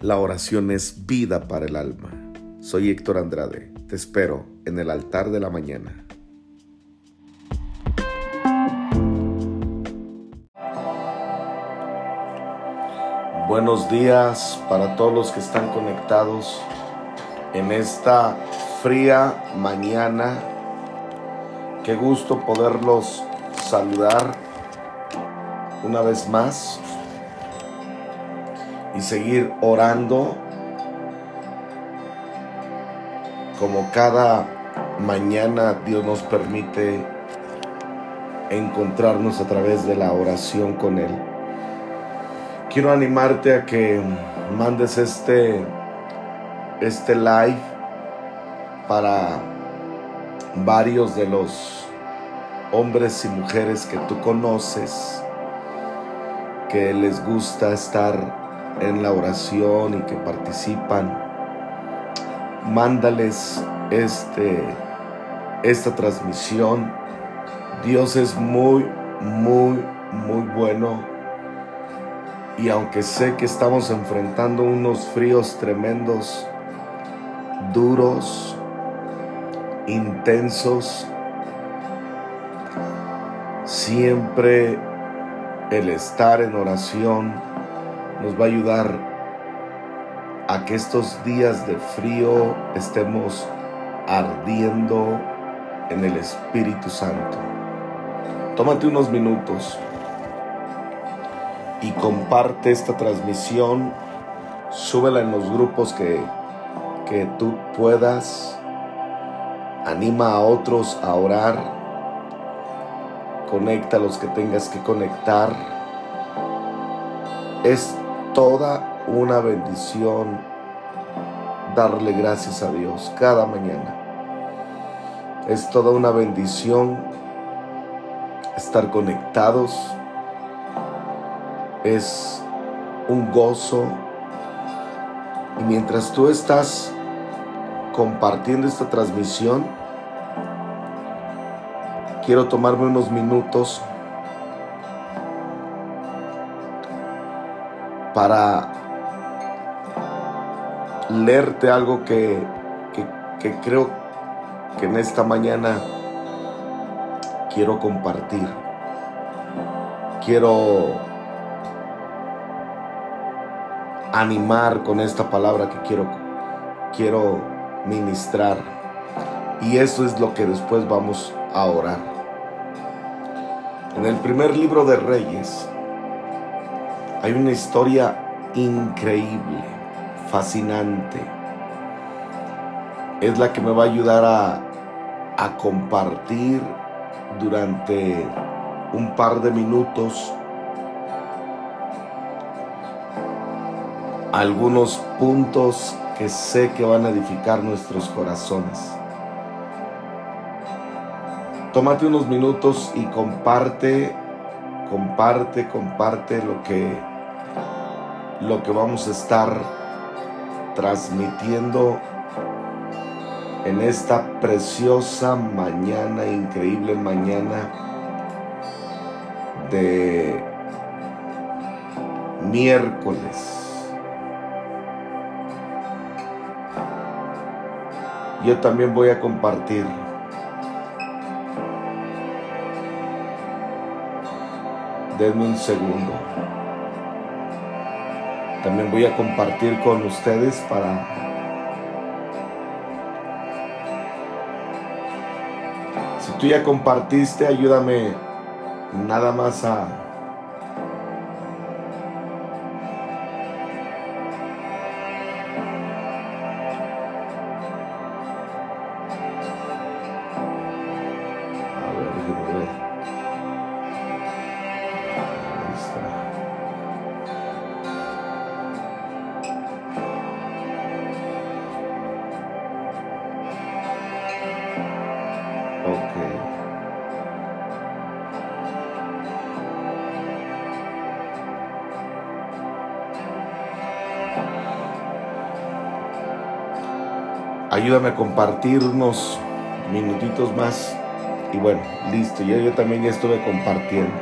La oración es vida para el alma. Soy Héctor Andrade. Te espero en el altar de la mañana. Buenos días para todos los que están conectados en esta fría mañana. Qué gusto poderlos saludar una vez más y seguir orando como cada mañana Dios nos permite encontrarnos a través de la oración con Él. Quiero animarte a que mandes este, este live para varios de los hombres y mujeres que tú conoces, que les gusta estar en la oración y que participan, mándales este, esta transmisión. Dios es muy, muy, muy bueno. Y aunque sé que estamos enfrentando unos fríos tremendos, duros, intensos, siempre el estar en oración nos va a ayudar a que estos días de frío estemos ardiendo en el Espíritu Santo. Tómate unos minutos y comparte esta transmisión, súbela en los grupos que, que tú puedas, anima a otros a orar, conecta a los que tengas que conectar. Toda una bendición darle gracias a Dios cada mañana. Es toda una bendición estar conectados. Es un gozo. Y mientras tú estás compartiendo esta transmisión, quiero tomarme unos minutos para leerte algo que, que, creo que en esta mañana quiero compartir. Quiero animar con esta palabra que quiero, quiero ministrar. Y eso es lo que después vamos a orar. En el primer libro de Reyes, hay una historia increíble, fascinante. Es la que me va a ayudar a, a compartir durante un par de minutos algunos puntos que sé que van a edificar nuestros corazones. Tómate unos minutos y comparte, comparte, comparte lo que lo que vamos a estar transmitiendo en esta preciosa mañana, increíble mañana de miércoles. Yo también voy a compartir. Denme un segundo también voy a compartir con ustedes para si tú ya compartiste ayúdame nada más a ayúdame a compartir unos minutitos más. Y bueno, listo, ya yo también estuve compartiendo.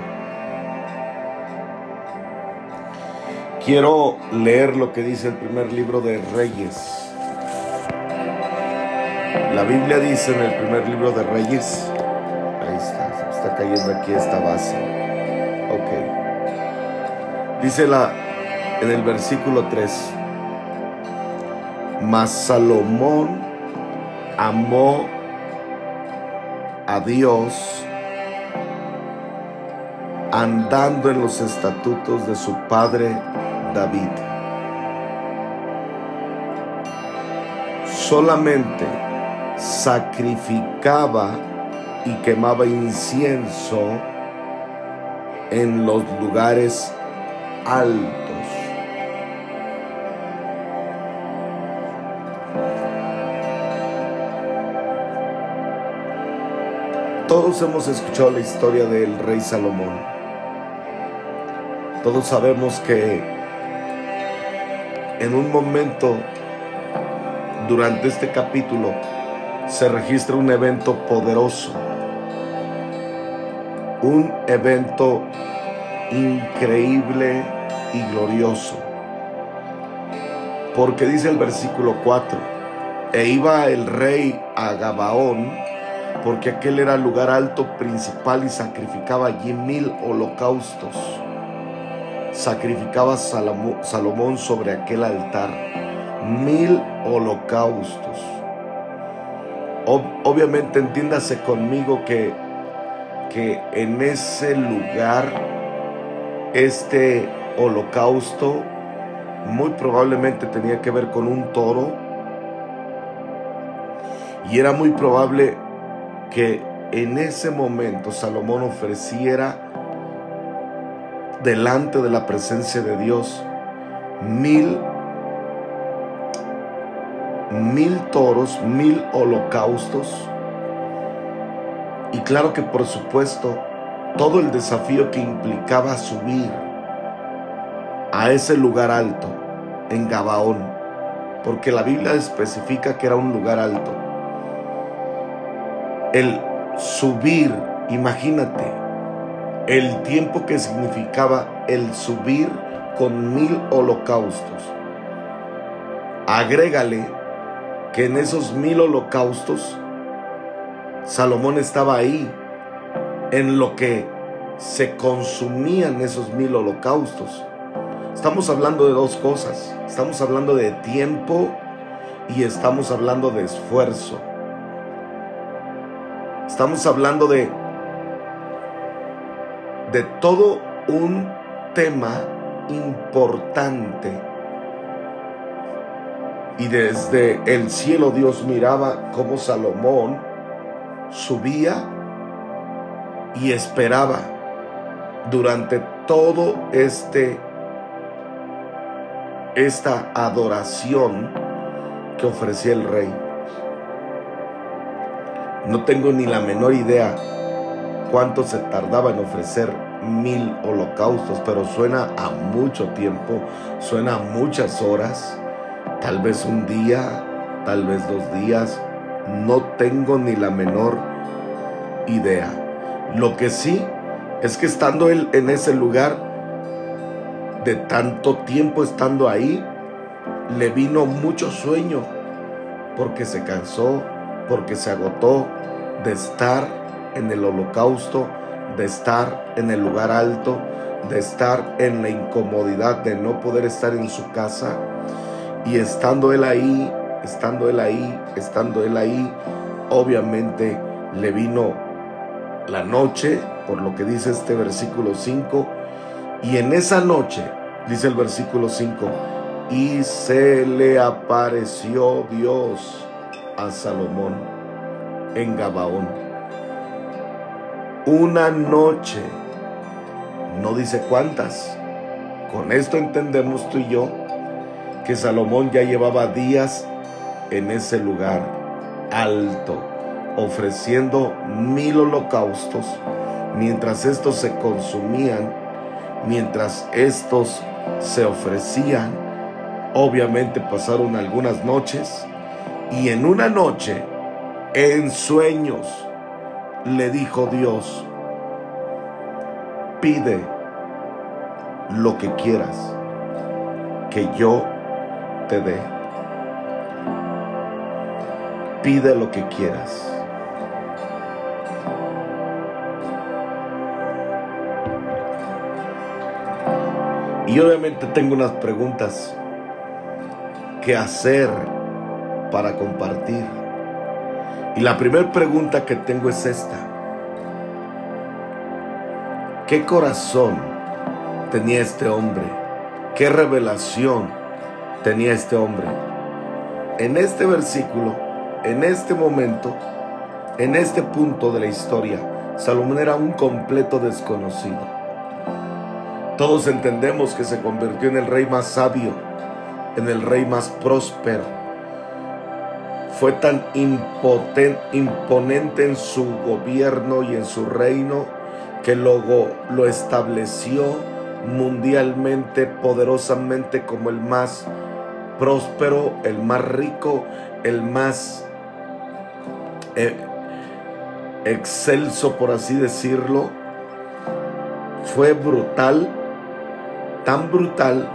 Quiero leer lo que dice el primer libro de Reyes. La Biblia dice en el primer libro de Reyes, ahí está, está cayendo aquí esta base. Ok. Dice la, en el versículo 3, mas Salomón amó a Dios andando en los estatutos de su padre David. Solamente sacrificaba y quemaba incienso en los lugares altos. Todos hemos escuchado la historia del rey Salomón. Todos sabemos que en un momento durante este capítulo se registra un evento poderoso, un evento increíble y glorioso. Porque dice el versículo 4, e iba el rey a Gabaón, porque aquel era lugar alto principal y sacrificaba allí mil holocaustos sacrificaba Salomón sobre aquel altar mil holocaustos. obviamente entiéndase conmigo que, que en ese lugar este holocausto muy probablemente tenía que ver con un toro y era muy probable que en ese momento Salomón ofreciera delante de la presencia de Dios mil, mil toros, mil holocaustos. Y claro que por supuesto todo el desafío que implicaba subir a ese lugar alto en Gabaón, porque la Biblia especifica que era un lugar alto. El subir, imagínate, el tiempo que significaba el subir con mil holocaustos. Agrégale que en esos mil holocaustos Salomón estaba ahí en lo que se consumían esos mil holocaustos. Estamos hablando de dos cosas. Estamos hablando de tiempo y estamos hablando de esfuerzo. Estamos hablando de de todo un tema importante. Y desde el cielo Dios miraba cómo Salomón subía y esperaba durante todo este esta adoración que ofrecía el rey. No tengo ni la menor idea cuánto se tardaba en ofrecer mil holocaustos, pero suena a mucho tiempo, suena a muchas horas, tal vez un día, tal vez dos días, no tengo ni la menor idea. Lo que sí es que estando él en ese lugar, de tanto tiempo estando ahí, le vino mucho sueño, porque se cansó, porque se agotó de estar en el holocausto, de estar en el lugar alto, de estar en la incomodidad de no poder estar en su casa. Y estando él ahí, estando él ahí, estando él ahí, obviamente le vino la noche, por lo que dice este versículo 5, y en esa noche, dice el versículo 5, y se le apareció Dios a Salomón en Gabaón una noche. No dice cuántas. Con esto entendemos tú y yo que Salomón ya llevaba días en ese lugar alto, ofreciendo mil holocaustos, mientras estos se consumían, mientras estos se ofrecían. Obviamente pasaron algunas noches y en una noche, en sueños, le dijo Dios, pide lo que quieras que yo te dé. Pide lo que quieras. Y obviamente tengo unas preguntas que hacer para compartir. Y la primera pregunta que tengo es esta. ¿Qué corazón tenía este hombre? ¿Qué revelación tenía este hombre? En este versículo, en este momento, en este punto de la historia, Salomón era un completo desconocido. Todos entendemos que se convirtió en el rey más sabio, en el rey más próspero. Fue tan imponente en su gobierno y en su reino que luego lo estableció mundialmente, poderosamente como el más próspero, el más rico, el más eh, excelso, por así decirlo. Fue brutal tan brutal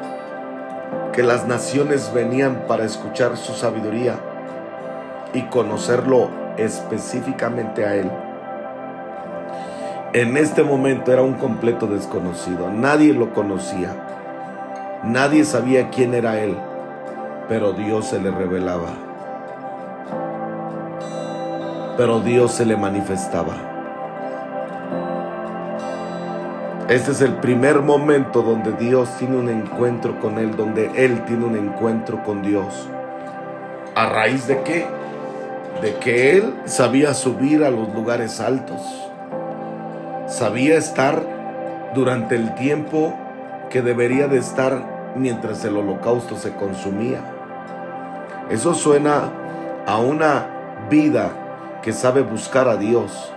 que las naciones venían para escuchar su sabiduría y conocerlo específicamente a él. En este momento era un completo desconocido, nadie lo conocía, nadie sabía quién era él, pero Dios se le revelaba, pero Dios se le manifestaba. Este es el primer momento donde Dios tiene un encuentro con Él, donde Él tiene un encuentro con Dios. ¿A raíz de qué? De que Él sabía subir a los lugares altos. Sabía estar durante el tiempo que debería de estar mientras el holocausto se consumía. Eso suena a una vida que sabe buscar a Dios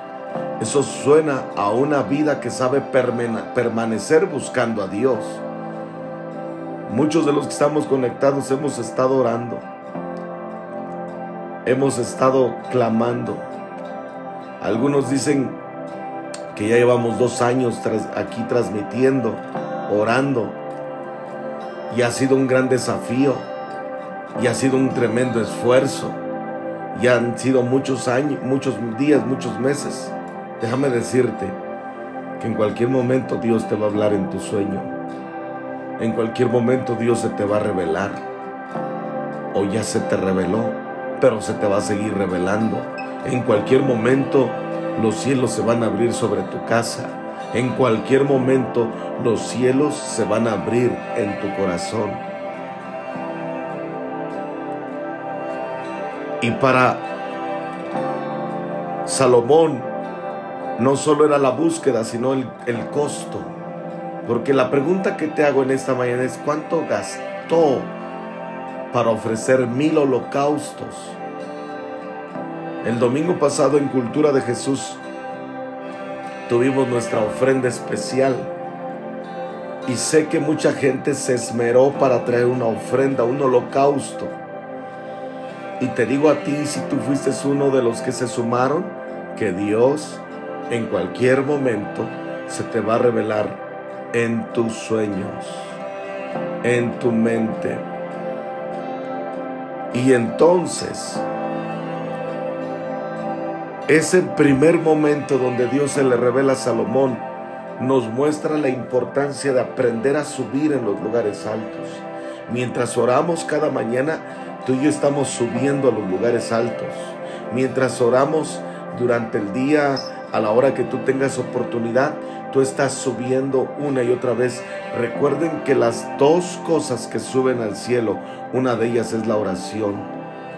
eso suena a una vida que sabe permanecer buscando a Dios. Muchos de los que estamos conectados hemos estado orando. Hemos estado clamando. Algunos dicen que ya llevamos dos años aquí transmitiendo, orando. Y ha sido un gran desafío. Y ha sido un tremendo esfuerzo. Y han sido muchos años, muchos días, muchos meses. Déjame decirte que en cualquier momento Dios te va a hablar en tu sueño. En cualquier momento Dios se te va a revelar. O ya se te reveló, pero se te va a seguir revelando. En cualquier momento los cielos se van a abrir sobre tu casa. En cualquier momento los cielos se van a abrir en tu corazón. Y para Salomón no solo era la búsqueda, sino el, costo. Porque la pregunta que te hago en esta mañana es, ¿cuánto gastó para ofrecer mil holocaustos? El domingo pasado en Cultura de Jesús tuvimos nuestra ofrenda especial. Y sé que mucha gente se esmeró para traer una ofrenda, un holocausto. Y te digo a ti, si tú fuiste uno de los que se sumaron, que Dios en cualquier momento se te va a revelar en tus sueños, en tu mente. Y entonces, ese primer momento donde Dios se le revela a Salomón nos muestra la importancia de aprender a subir en los lugares altos. Mientras oramos cada mañana, tú y yo estamos subiendo a los lugares altos. Mientras oramos durante el día, a la hora que tú tengas oportunidad, tú estás subiendo una y otra vez. Recuerden que las dos cosas que suben al cielo, una de ellas es la oración.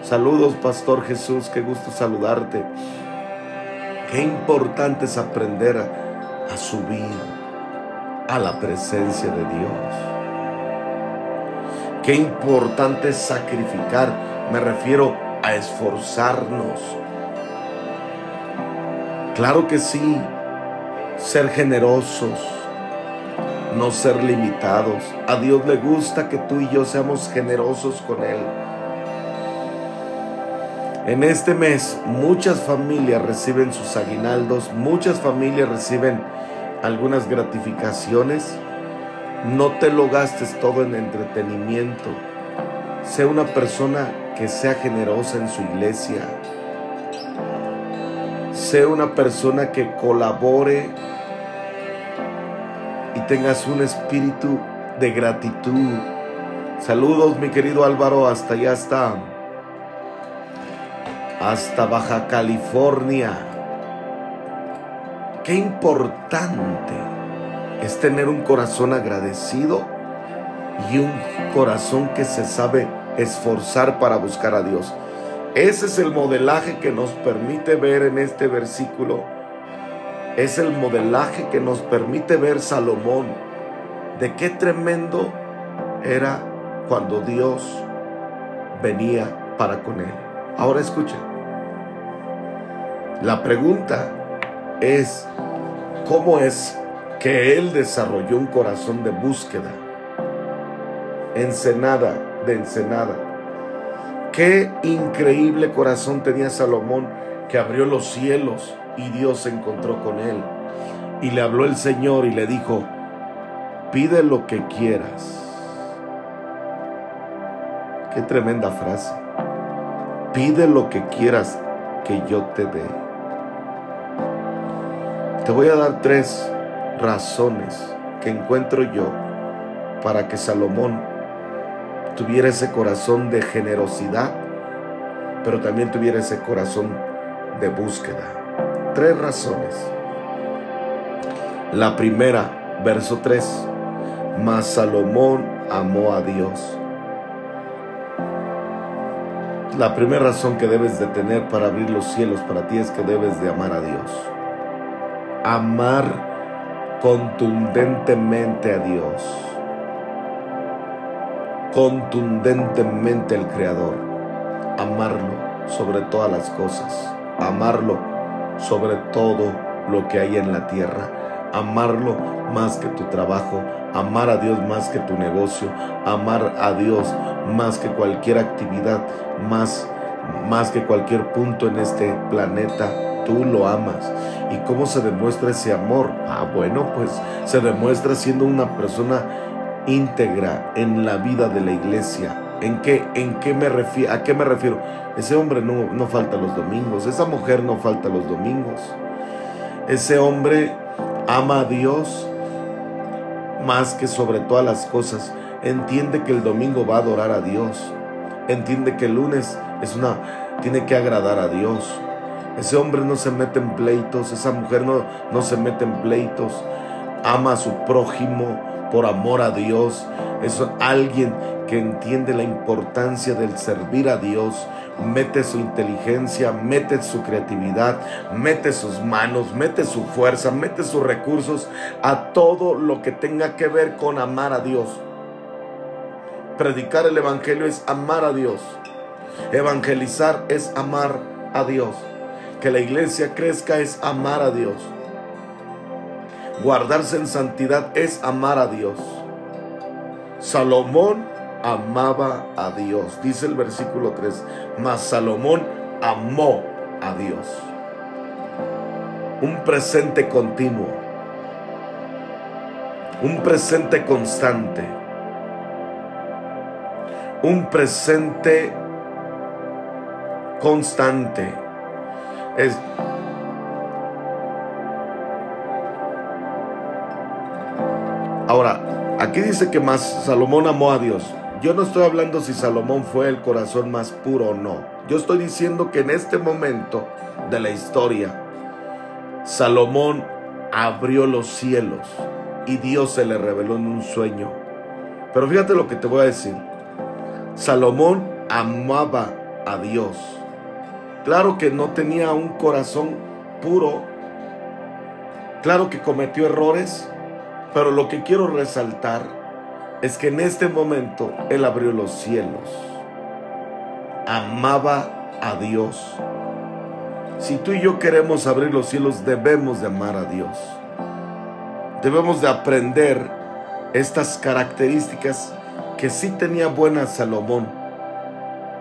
Saludos, Pastor Jesús, qué gusto saludarte. Qué importante es aprender a, subir a la presencia de Dios. Qué importante es sacrificar, me refiero a esforzarnos Claro que sí, ser generosos, no ser limitados. A Dios le gusta que tú y yo seamos generosos con Él. En este mes muchas familias reciben sus aguinaldos, muchas familias reciben algunas gratificaciones No te lo gastes todo en entretenimiento. Sé una persona que sea generosa en su iglesia. Sé una persona que colabore y tengas un espíritu de gratitud. Saludos, mi querido Álvaro, hasta allá está. Hasta Baja California. Qué importante es tener un corazón agradecido y un corazón que se sabe esforzar para buscar a Dios. Ese es el modelaje que nos permite ver en este versículo. Es el modelaje que nos permite ver Salomón. De qué tremendo era cuando Dios venía para con él. Ahora escuchen. La pregunta es, ¿cómo es que él desarrolló un corazón de búsqueda? Ensenada de Ensenada. Qué increíble corazón tenía Salomón que abrió los cielos y Dios se encontró con él. Y le habló el Señor y le dijo, pide lo que quieras. Qué tremenda frase. Pide lo que quieras que yo te dé. Te voy a dar tres razones que encuentro yo para que Salomón tuviera ese corazón de generosidad, pero también tuviera ese corazón de búsqueda. Tres razones. La primera, verso 3, mas Salomón amó a Dios. La primera razón que debes de tener para abrir los cielos para ti es que debes de amar a Dios. Amar contundentemente a Dios contundentemente el Creador, amarlo sobre todas las cosas, amarlo sobre todo lo que hay en la tierra, amarlo más que tu trabajo, amar a Dios más que tu negocio, amar a Dios más que cualquier actividad, más, más que cualquier punto en este planeta, tú lo amas. ¿Y cómo se demuestra ese amor? Ah, bueno, pues se demuestra siendo una persona íntegra en la vida de la iglesia. ¿En qué, en qué me refiero? ¿A qué me refiero? Ese hombre no, no falta los domingos, esa mujer no falta los domingos. Ese hombre ama a Dios más que sobre todas las cosas. Entiende que el domingo va a adorar a Dios. Entiende que el lunes es una tiene que agradar a Dios. Ese hombre no se mete en pleitos, esa mujer no, no se mete en pleitos. Ama a su prójimo, por amor a Dios. Es alguien que entiende la importancia del servir a Dios, mete su inteligencia, mete su creatividad, mete sus manos, mete su fuerza, mete sus recursos a todo lo que tenga que ver con amar a Dios. Predicar el Evangelio es amar a Dios. Evangelizar es amar a Dios. Que la iglesia crezca es amar a Dios. Guardarse en santidad es amar a Dios. Salomón amaba a Dios. Dice el versículo 3, mas Salomón amó a Dios. Un presente continuo. Un presente constante. Un presente constante. Es, Ahora, aquí dice que más Salomón amó a Dios. Yo no estoy hablando si Salomón fue el corazón más puro o no. Yo estoy diciendo que en este momento de la historia, Salomón abrió los cielos y Dios se le reveló en un sueño. Pero fíjate lo que te voy a decir. Salomón amaba a Dios. Claro que no tenía un corazón puro. Claro que cometió errores. Pero lo que quiero resaltar es que en este momento Él abrió los cielos. Amaba a Dios. Si tú y yo queremos abrir los cielos, debemos de amar a Dios. Debemos de aprender estas características que sí tenía buena Salomón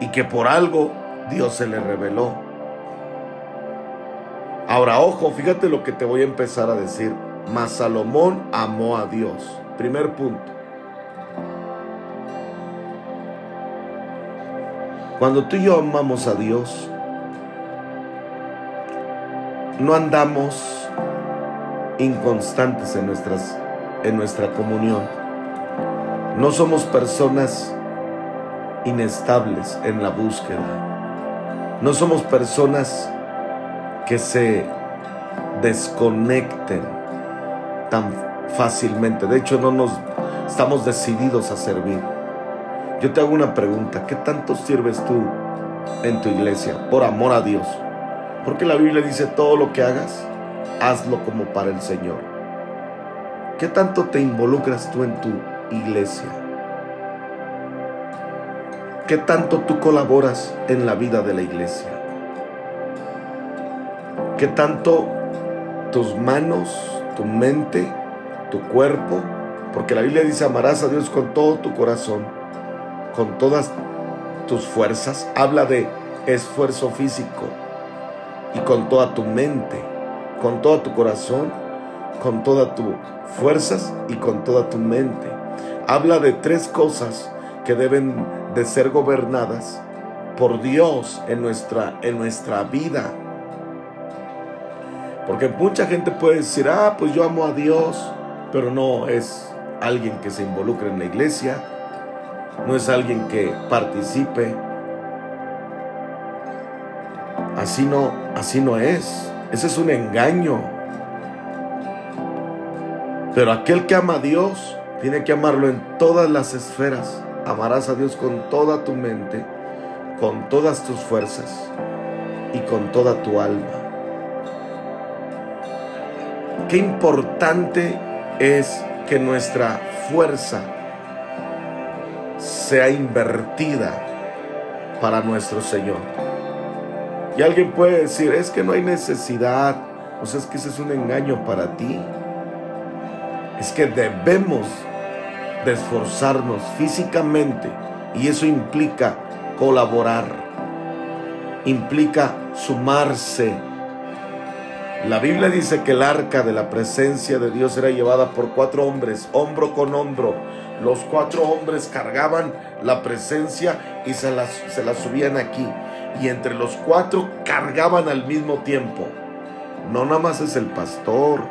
y que por algo Dios se le reveló. Ahora, ojo, fíjate lo que te voy a empezar a decir mas Salomón amó a Dios. Primer punto. Cuando tú y yo amamos a Dios, no andamos inconstantes en, nuestras, en nuestra comunión. No somos personas inestables en la búsqueda. No somos personas que se desconecten tan fácilmente. De hecho, no nos estamos decididos a servir. Yo te hago una pregunta, ¿qué tanto sirves tú en tu iglesia por amor a Dios? Porque la Biblia dice todo lo que hagas, hazlo como para el Señor. ¿Qué tanto te involucras tú en tu iglesia? ¿Qué tanto tú colaboras en la vida de la iglesia? ¿Qué tanto tus manos, tu mente, tu cuerpo, porque la Biblia dice amarás a Dios con todo tu corazón, con todas tus fuerzas, habla de esfuerzo físico y con toda tu mente, con todo tu corazón, con todas tus fuerzas y con toda tu mente. Habla de tres cosas que deben de ser gobernadas por Dios en nuestra, en nuestra vida porque mucha gente puede decir, ah, pues yo amo a Dios, pero no es alguien que se involucre en la iglesia, no es alguien que participe. Así no, así no es. Ese es un engaño. Pero aquel que ama a Dios tiene que amarlo en todas las esferas. Amarás a Dios con toda tu mente, con todas tus fuerzas y con toda tu alma. Qué importante es que nuestra fuerza sea invertida para nuestro Señor. Y alguien puede decir, es que no hay necesidad, o sea, es que ese es un engaño para ti. Es que debemos de esforzarnos físicamente y eso implica colaborar, implica sumarse la Biblia dice que el arca de la presencia de Dios era llevada por cuatro hombres, hombro con hombro. Los cuatro hombres cargaban la presencia y se la, se la subían aquí. Y entre los cuatro cargaban al mismo tiempo. No nada más es el pastor,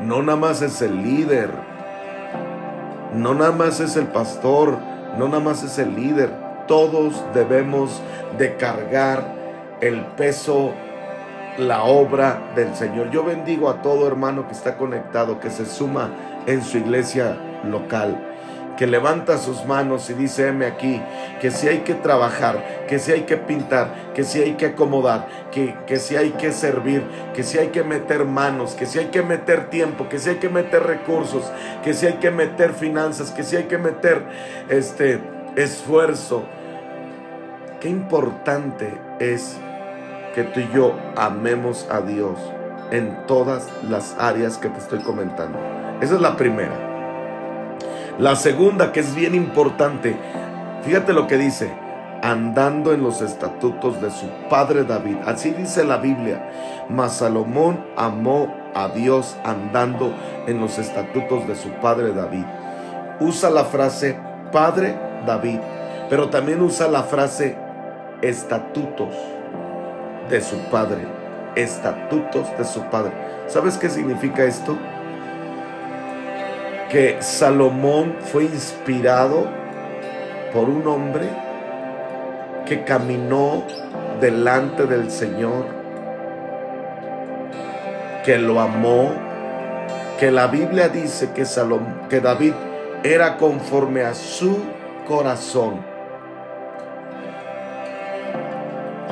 no nada más es el líder, no nada más es el pastor, no nada más es el líder. Todos debemos de cargar el peso la obra del Señor. Yo bendigo a todo hermano que está conectado, que se suma en su iglesia local, que levanta sus manos y dice, heme aquí, que si hay que trabajar, que si hay que pintar, que si hay que acomodar, que, que si hay que servir, que si hay que meter manos, que si hay que meter tiempo, que si hay que meter recursos, que si hay que meter finanzas, que si hay que meter este esfuerzo. Qué importante es que tú y yo amemos a Dios en todas las áreas que te estoy comentando. Esa es la primera. La segunda, que es bien importante, fíjate lo que dice, andando en los estatutos de su padre David. Así dice la Biblia. Mas Salomón amó a Dios andando en los estatutos de su padre David. Usa la frase padre David, pero también usa la frase estatutos de su padre, estatutos de su padre. ¿Sabes qué significa esto? Que Salomón fue inspirado por un hombre que caminó delante del Señor, que lo amó, que la Biblia dice que, Salomón, que David era conforme a su corazón.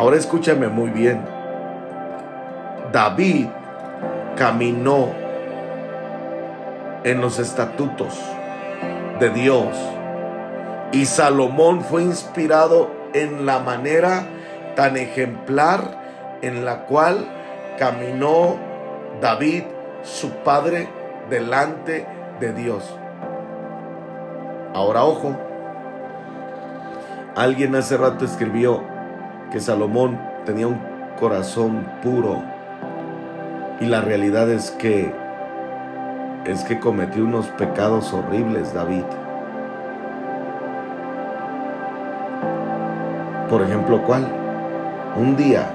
Ahora escúchame muy bien. David caminó en los estatutos de Dios y Salomón fue inspirado en la manera tan ejemplar en la cual caminó David, su padre, delante de Dios. Ahora ojo, alguien hace rato escribió, que Salomón tenía un corazón puro. Y la realidad es que es que cometió unos pecados horribles David. Por ejemplo, ¿cuál? Un día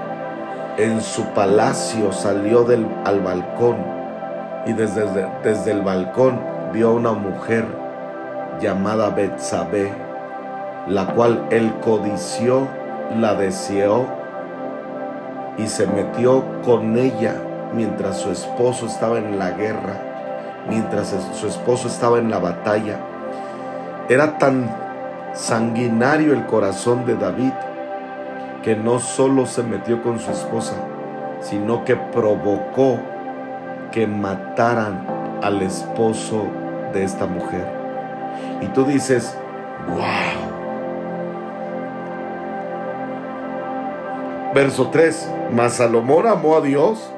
en su palacio salió del, al balcón y desde, desde el balcón vio a una mujer llamada Betsabé, la cual él codició, la deseó y se metió con ella mientras su esposo estaba en la guerra, mientras su esposo estaba en la batalla. Era tan sanguinario el corazón de David que no solo se metió con su esposa, sino que provocó que mataran al esposo de esta mujer. Y tú dices, wow. Verso 3, mas Salomón amó a Dios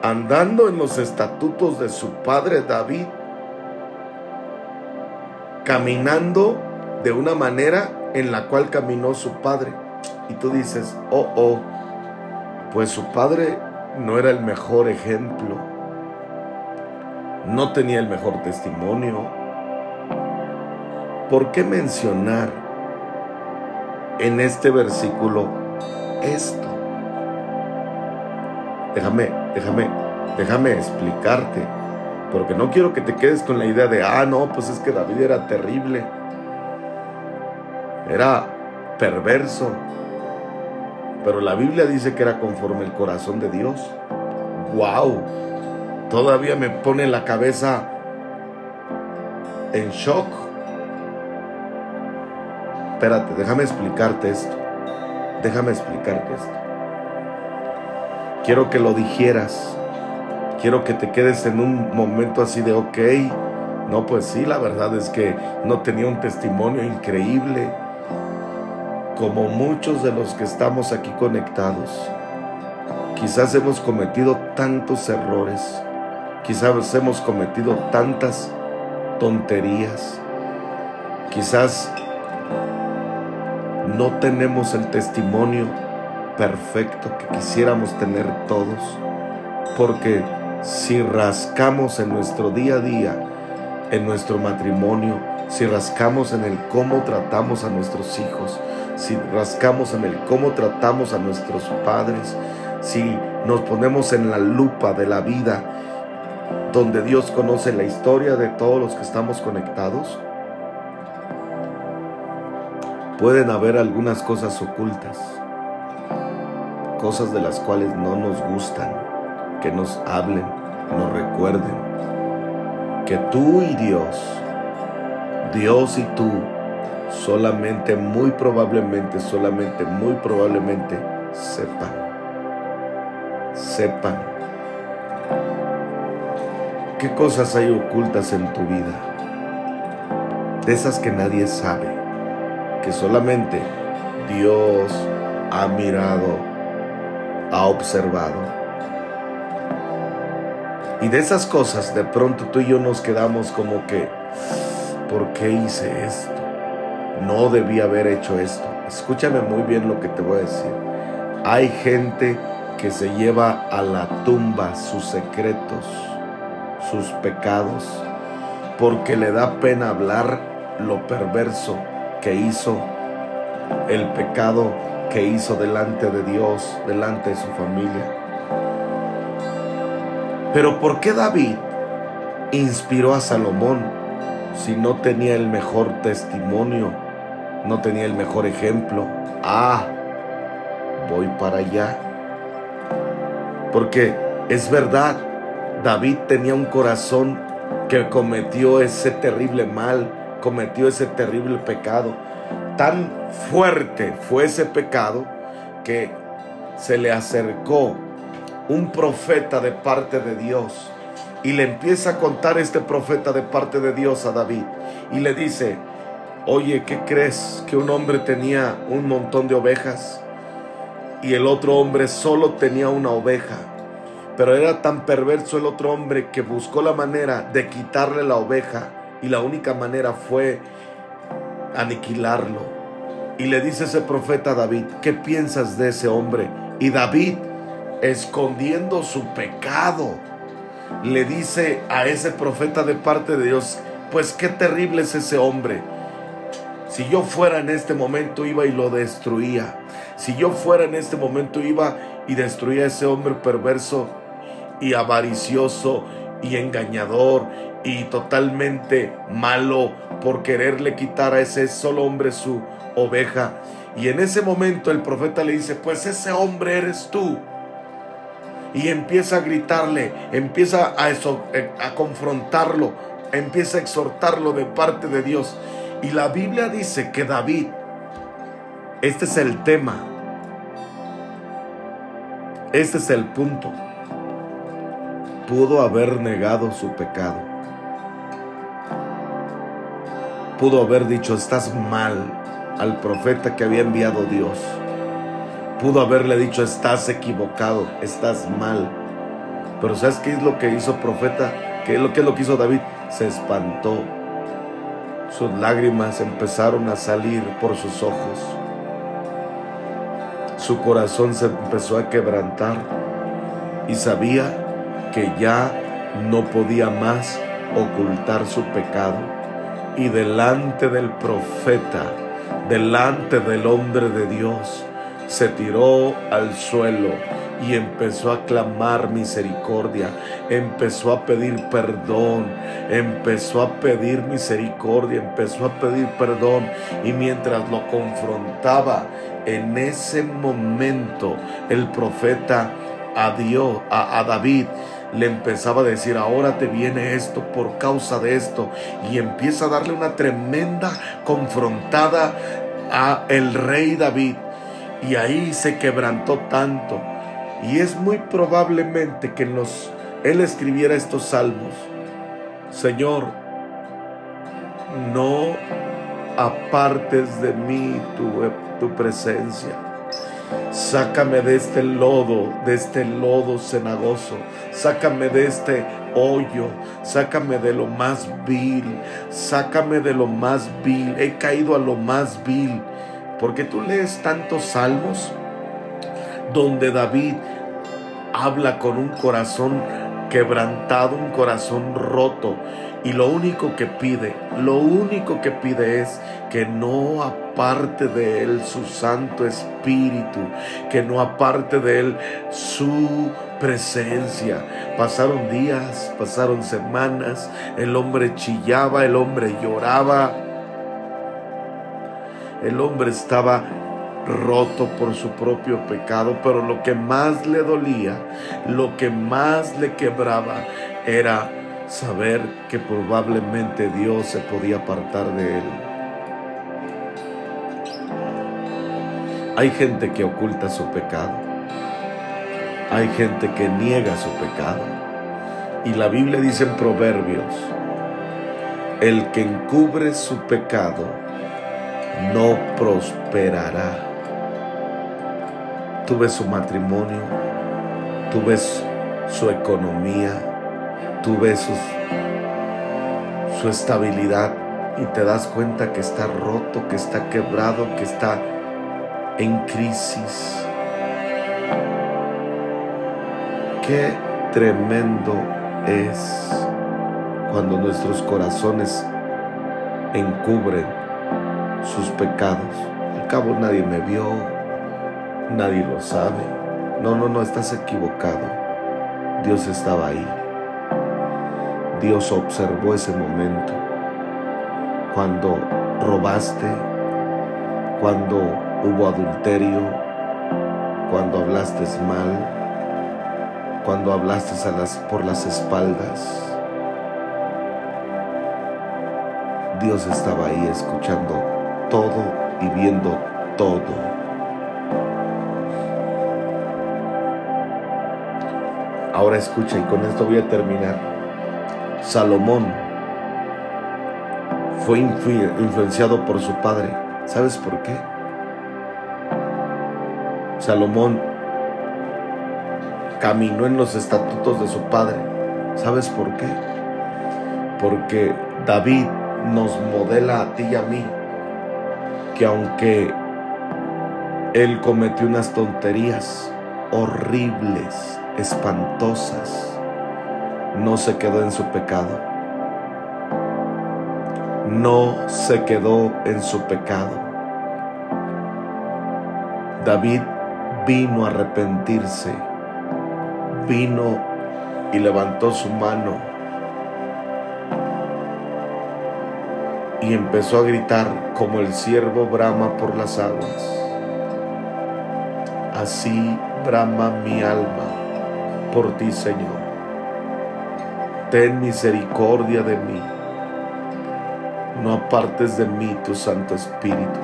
andando en los estatutos de su padre David, caminando de una manera en la cual caminó su padre y tú dices, oh, oh, pues su padre no era el mejor ejemplo, no tenía el mejor testimonio. ¿Por qué mencionar en este versículo esto? Déjame, déjame, déjame explicarte, porque no quiero que te quedes con la idea de, ah, no, pues es que David era terrible, era perverso, pero la Biblia dice que era conforme el corazón de Dios. ¡Wow! Todavía me pone la cabeza en shock. Espérate, déjame explicarte esto. Déjame explicarte esto. Quiero que lo dijeras. Quiero que te quedes en un momento así de, ok, no, pues sí, la verdad es que no tenía un testimonio increíble como muchos de los que estamos aquí conectados. Quizás hemos cometido tantos errores, quizás hemos cometido tantas tonterías, quizás no tenemos el testimonio perfecto que quisiéramos tener todos, porque si rascamos en nuestro día a día, en nuestro matrimonio, si rascamos en el cómo tratamos a nuestros hijos, si rascamos en el cómo tratamos a nuestros padres, si nos ponemos en la lupa de la vida, donde Dios conoce la historia de todos los que estamos conectados, pueden haber algunas cosas ocultas, cosas de las cuales no nos gustan, que nos hablen, nos recuerden, que tú y Dios, Dios y tú, solamente, muy probablemente, solamente, muy probablemente sepan, sepan qué cosas hay ocultas en tu vida, de esas que nadie sabe, que solamente Dios ha mirado, ha observado. Y de esas cosas de pronto tú y yo nos quedamos como que, ¿por qué hice esto? no debía haber hecho esto. Escúchame muy bien lo que te voy a decir. Hay gente que se lleva a la tumba sus secretos, sus pecados, porque le da pena hablar lo perverso que hizo, el pecado que hizo delante de Dios, delante de su familia. Pero ¿por qué David inspiró a Salomón si no tenía el mejor testimonio no tenía el mejor ejemplo. Ah, voy para allá. Porque es verdad, David tenía un corazón que cometió ese terrible mal, cometió ese terrible pecado. Tan fuerte fue ese pecado que se le acercó un profeta de parte de Dios y le empieza a contar este profeta de parte de Dios a David y le dice, Oye, ¿qué crees? Que un hombre tenía un montón de ovejas y el otro hombre solo tenía una oveja. Pero era tan perverso el otro hombre que buscó la manera de quitarle la oveja y la única manera fue aniquilarlo. Y le dice ese profeta David, ¿qué piensas de ese hombre? Y David, escondiendo su pecado, le dice a ese profeta de parte de Dios, pues qué terrible es ese hombre. Si yo fuera en este momento iba y lo destruía. Si yo fuera en este momento iba y destruía a ese hombre perverso y avaricioso y engañador y totalmente malo por quererle quitar a ese solo hombre su oveja. Y en ese momento el profeta le dice, pues ese hombre eres tú. Y empieza a gritarle, empieza a, eh, confrontarlo, empieza a exhortarlo de parte de Dios. Y la Biblia dice que David, este es el tema, este es el punto, pudo haber negado su pecado. Pudo haber dicho, estás mal al profeta que había enviado Dios. Pudo haberle dicho, estás equivocado, estás mal. Pero ¿sabes qué es lo que hizo profeta? ¿Qué es lo que, es lo que hizo David? Se espantó. Sus lágrimas empezaron a salir por sus ojos. Su corazón se empezó a quebrantar y sabía que ya no podía más ocultar su pecado y delante del profeta, delante del hombre de Dios, se tiró al suelo y empezó a clamar misericordia, empezó a pedir perdón, empezó a pedir misericordia, empezó a pedir perdón. Y mientras lo confrontaba en ese momento el profeta a a, a David, le empezaba a decir, ahora te viene esto por causa de esto. Y empieza a darle una tremenda confrontada a el rey David. Y ahí se quebrantó tanto. Y es muy probablemente que nos, él escribiera estos salmos. Señor, no apartes de mí tu, tu presencia Sácame de este lodo, de este lodo cenagoso. Sácame de este hoyo. Sácame de lo más vil. Sácame de lo más vil. He caído a lo más vil. Porque tú lees tantos salmos donde David habla con un corazón quebrantado, un corazón roto. Y lo único que pide, lo único que pide es que no aparte de él su Santo Espíritu, que no aparte de él su presencia. Pasaron días, pasaron semanas, el hombre chillaba, el hombre lloraba, el hombre estaba roto por su propio pecado, pero lo que más le dolía, lo que más le quebraba era saber que probablemente Dios se podía apartar de él. Hay gente que oculta su pecado. Hay gente que niega su pecado. Y la Biblia dice en Proverbios, el que encubre su pecado no prosperará. Tú ves su matrimonio, tú ves su economía, tú ves su estabilidad y te das cuenta que está roto, que está quebrado, que está en crisis. Qué tremendo es cuando nuestros corazones encubren sus pecados. Al cabo nadie me vio, Nadie lo sabe. No, no, no, estás equivocado. Dios estaba ahí. Dios observó ese momento. Cuando robaste, cuando hubo adulterio, cuando hablaste mal, cuando hablaste a las, por las espaldas. Dios estaba ahí escuchando todo y viendo todo. Ahora escucha y con esto voy a terminar. Salomón fue influenciado por su padre. ¿Sabes por qué? Salomón caminó en los estatutos de su padre. ¿Sabes por qué? Porque David nos modela a ti y a mí que aunque él cometió unas tonterías horribles, espantosas. no se quedó en su pecado. No se quedó en su pecado. David vino a arrepentirse, vino y levantó su mano y empezó a gritar como el siervo brama por las aguas. Así brama mi alma por ti, Señor. Ten misericordia de mí. No apartes de mí tu Santo Espíritu.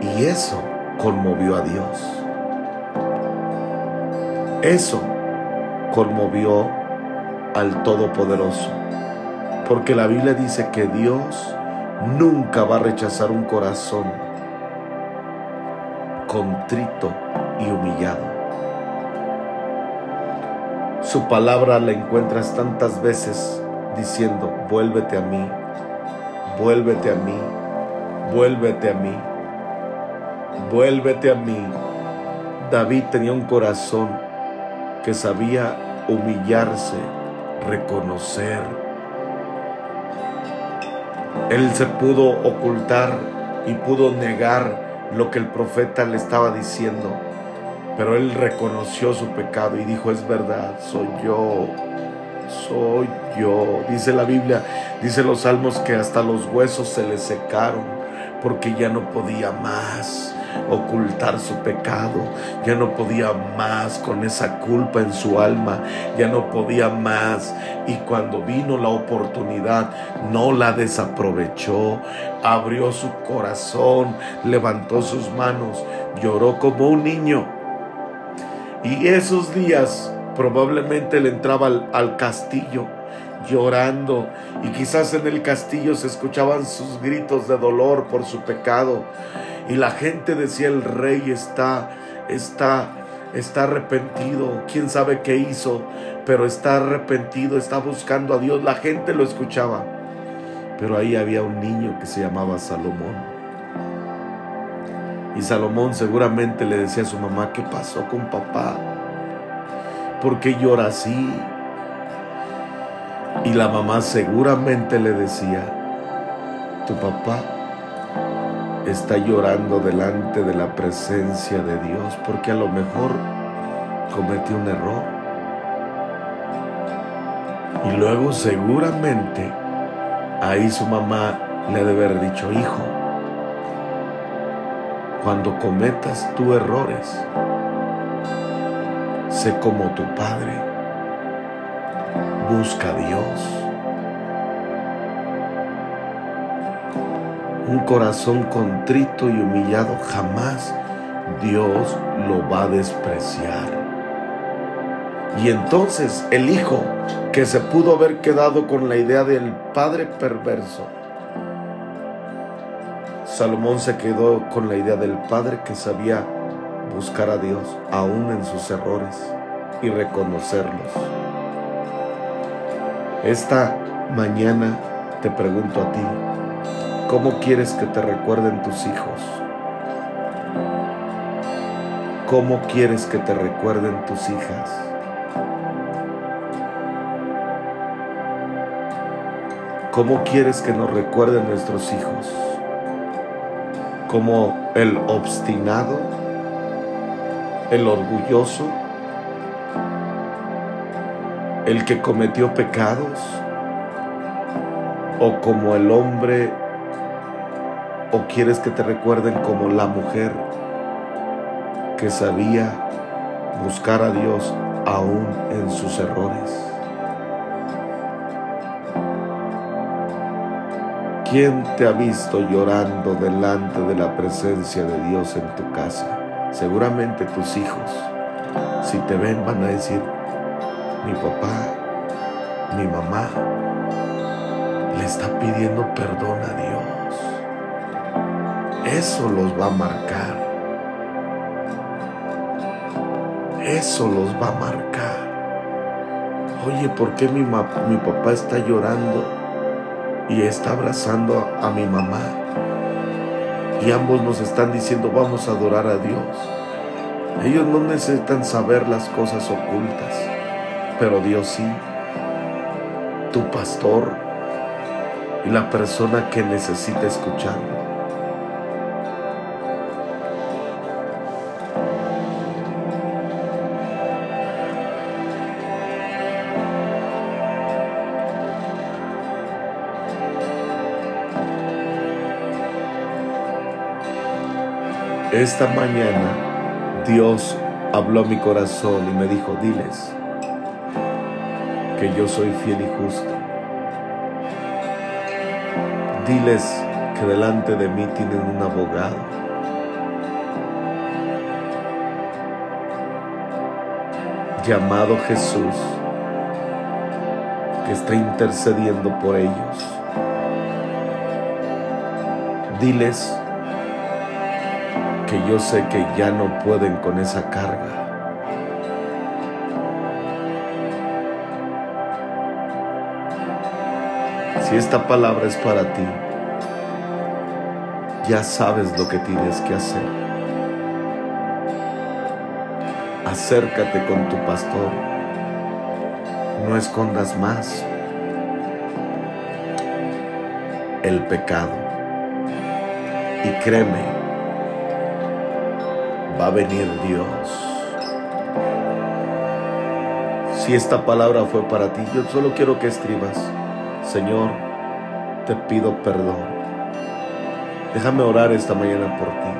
Y eso conmovió a Dios. Eso conmovió al Todopoderoso. Porque la Biblia dice que Dios nunca va a rechazar un corazón contrito y humillado. Su palabra la encuentras tantas veces diciendo, vuélvete a mí, vuélvete a mí, vuélvete a mí, vuélvete a mí. David tenía un corazón que sabía humillarse, reconocer. Él se pudo ocultar y pudo negar lo que el profeta le estaba diciendo pero él reconoció su pecado y dijo, es verdad, soy yo, soy yo. Dice la Biblia, dice los salmos que hasta los huesos se le secaron porque ya no podía más ocultar su pecado, ya no podía más con esa culpa en su alma, ya no podía más. Y cuando vino la oportunidad, no la desaprovechó, abrió su corazón, levantó sus manos, lloró como un niño y esos días probablemente él entraba al, castillo llorando. Y quizás en el castillo se escuchaban sus gritos de dolor por su pecado. Y la gente decía el rey está está está arrepentido, quién sabe qué hizo, pero está arrepentido, está buscando a Dios, la gente lo escuchaba. Pero ahí había un niño que se llamaba Salomón. Y Salomón seguramente le decía a su mamá, ¿qué pasó con papá? ¿Por qué llora así? Y la mamá seguramente le decía, tu papá está llorando delante de la presencia de Dios porque a lo mejor cometió un error. Y luego seguramente ahí su mamá le debe haber dicho, hijo, cuando cometas tú errores, sé como tu Padre, busca a Dios. Un corazón contrito y humillado jamás Dios lo va a despreciar. Y entonces el hijo que se pudo haber quedado con la idea del padre perverso, Salomón se quedó con la idea del padre que sabía buscar a Dios aún en sus errores y reconocerlos. Esta mañana te pregunto a ti, ¿cómo quieres que te recuerden tus hijos? ¿Cómo quieres que te recuerden tus hijas? ¿Cómo quieres que nos recuerden nuestros hijos? Como el obstinado, el orgulloso, el que cometió pecados, o como el hombre, o quieres que te recuerden como la mujer que sabía buscar a Dios aún en sus errores. ¿Quién te ha visto llorando delante de la presencia de Dios en tu casa? Seguramente tus hijos, si te ven, van a decir, mi papá, mi mamá, le está pidiendo perdón a Dios. Eso los va a marcar. Eso los va a marcar. Oye, ¿por qué mi, mi papá está llorando? Y está abrazando a, mi mamá. Y ambos nos están diciendo, vamos a adorar a Dios. Ellos no necesitan saber las cosas ocultas, pero Dios sí. tu pastor y la persona que necesita escucharlo. Esta mañana Dios habló a mi corazón y me dijo, diles que yo soy fiel y justo. Diles que delante de mí tienen un abogado. llamado Jesús, que está intercediendo por ellos. Diles que yo sé que ya no pueden con esa carga. Si esta palabra es para ti, ya sabes lo que tienes que hacer. Acércate con tu pastor. No escondas más el pecado. Y créeme, va a venir Dios. Si esta palabra fue para ti, yo solo quiero que escribas, Señor, te pido perdón. Déjame orar esta mañana por ti.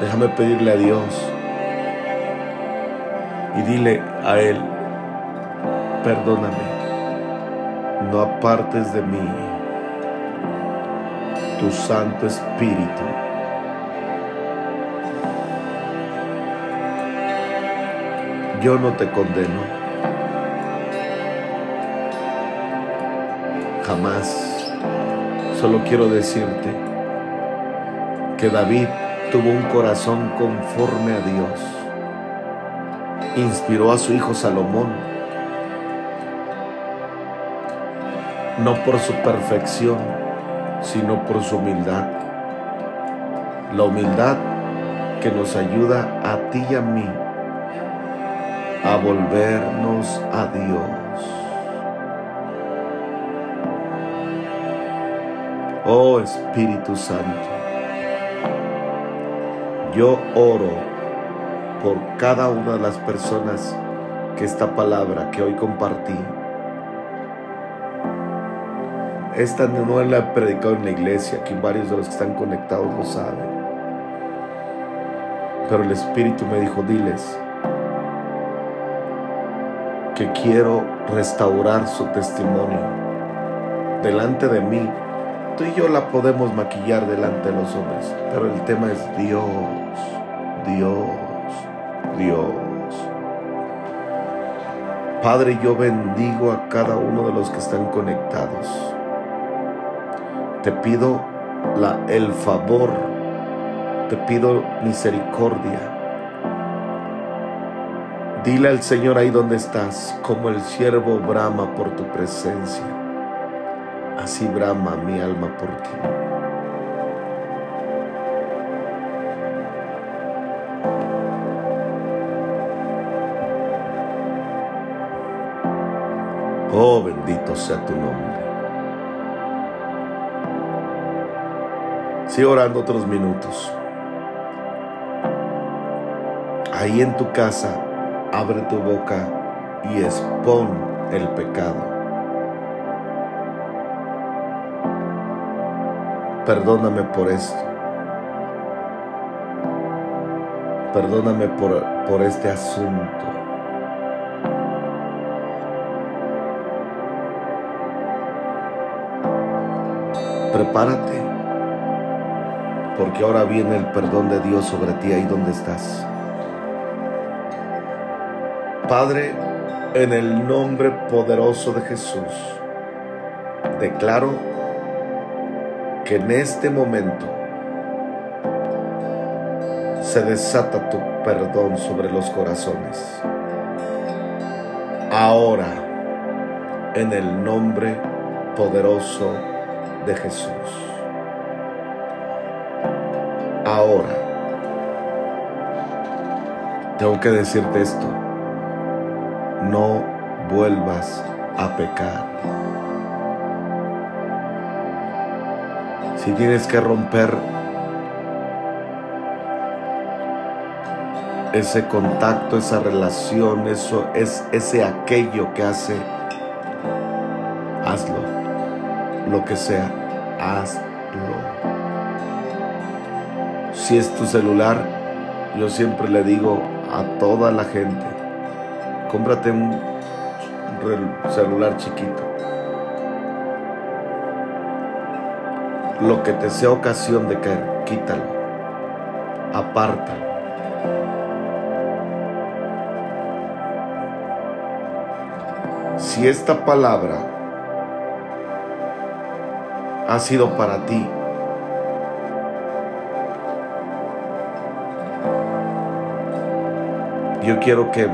Déjame pedirle a Dios y dile a Él, perdóname, no apartes de mí tu Santo Espíritu yo no te condeno. Jamás. Solo quiero decirte que David tuvo un corazón conforme a Dios. Inspiró a su hijo Salomón. No por su perfección, sino por su humildad. La humildad que nos ayuda a ti y a mí a volvernos a Dios. Oh Espíritu Santo, yo oro por cada una de las personas que esta palabra que hoy compartí, esta no la he predicado en la iglesia, aquí varios de los que están conectados lo saben. Pero el Espíritu me dijo, diles, que quiero restaurar su testimonio delante de mí. Tú y yo la podemos maquillar delante de los hombres, pero el tema es Dios, Dios, Dios. Padre, yo bendigo a cada uno de los que están conectados. Te pido la, el favor, te pido misericordia Dile al Señor ahí donde estás, como el siervo brama por tu presencia. Así brama mi alma por ti. Oh, bendito sea tu nombre. Sigue orando otros minutos. Ahí en tu casa, abre tu boca y expon el pecado. Perdóname por esto. Perdóname por, por este asunto. Prepárate, porque ahora viene el perdón de Dios sobre ti ahí donde estás. Padre, en el nombre poderoso de Jesús, declaro que en este momento se desata tu perdón sobre los corazones. Ahora, en el nombre poderoso de Jesús. Ahora, tengo que decirte esto no vuelvas a pecar. Si tienes que romper ese contacto, esa relación, eso es ese aquello que hace, hazlo. Lo que sea, hazlo. Si es tu celular, yo siempre le digo a toda la gente, cómprate un celular chiquito. Lo que te sea ocasión de caer, quítalo, apártalo. si esta palabra ha sido para ti, yo quiero que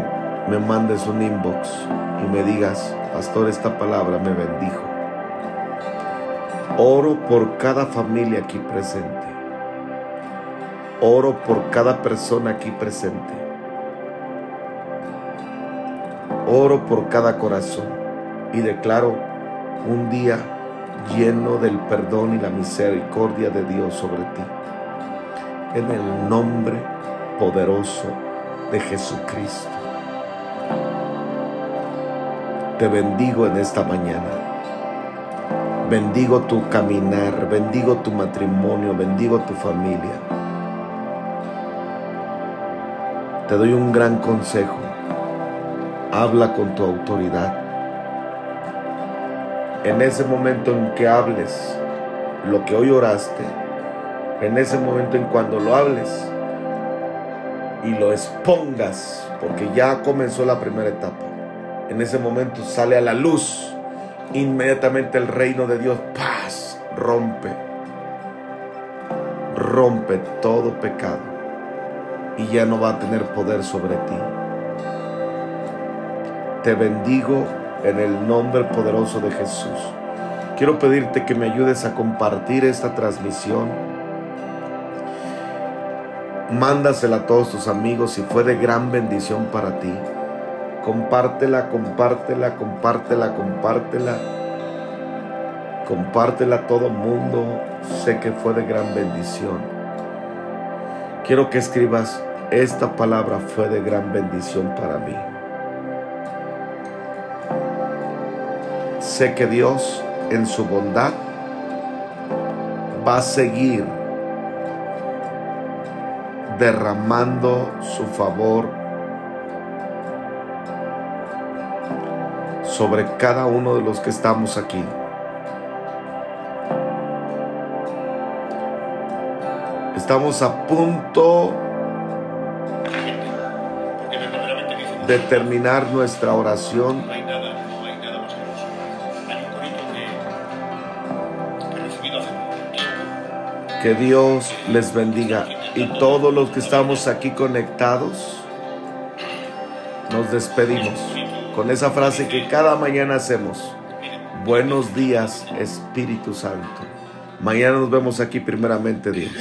me mandes un inbox y me digas, pastor, esta palabra me bendijo. Oro por cada familia aquí presente. Oro por cada persona aquí presente. Oro por cada corazón y declaro un día lleno del perdón y la misericordia de Dios sobre ti. En el nombre poderoso de Jesucristo. Te bendigo en esta mañana. Bendigo tu caminar, bendigo tu matrimonio, bendigo tu familia. Te doy un gran consejo habla con tu autoridad. En ese momento en que hables lo que hoy oraste, en ese momento en cuando lo hables y lo expongas, porque ya comenzó la primera etapa, en ese momento sale a la luz inmediatamente el reino de Dios, paz, rompe, rompe todo pecado y ya no va a tener poder sobre ti. Te bendigo en el nombre poderoso de Jesús. Quiero pedirte que me ayudes a compartir esta transmisión. Mándasela a todos tus amigos si fue de gran bendición para ti. Compártela, compártela, compártela, compártela. Compártela a todo mundo. Sé que fue de gran bendición. Quiero que escribas, esta palabra fue de gran bendición para mí. sé que Dios en su bondad va a seguir derramando su favor sobre cada uno de los que estamos aquí. Estamos a punto de terminar nuestra oración. Que Dios les bendiga. Y todos los que estamos aquí conectados, nos despedimos con esa frase que cada mañana hacemos. Buenos días, Espíritu Santo. Mañana nos vemos aquí primeramente, Dios.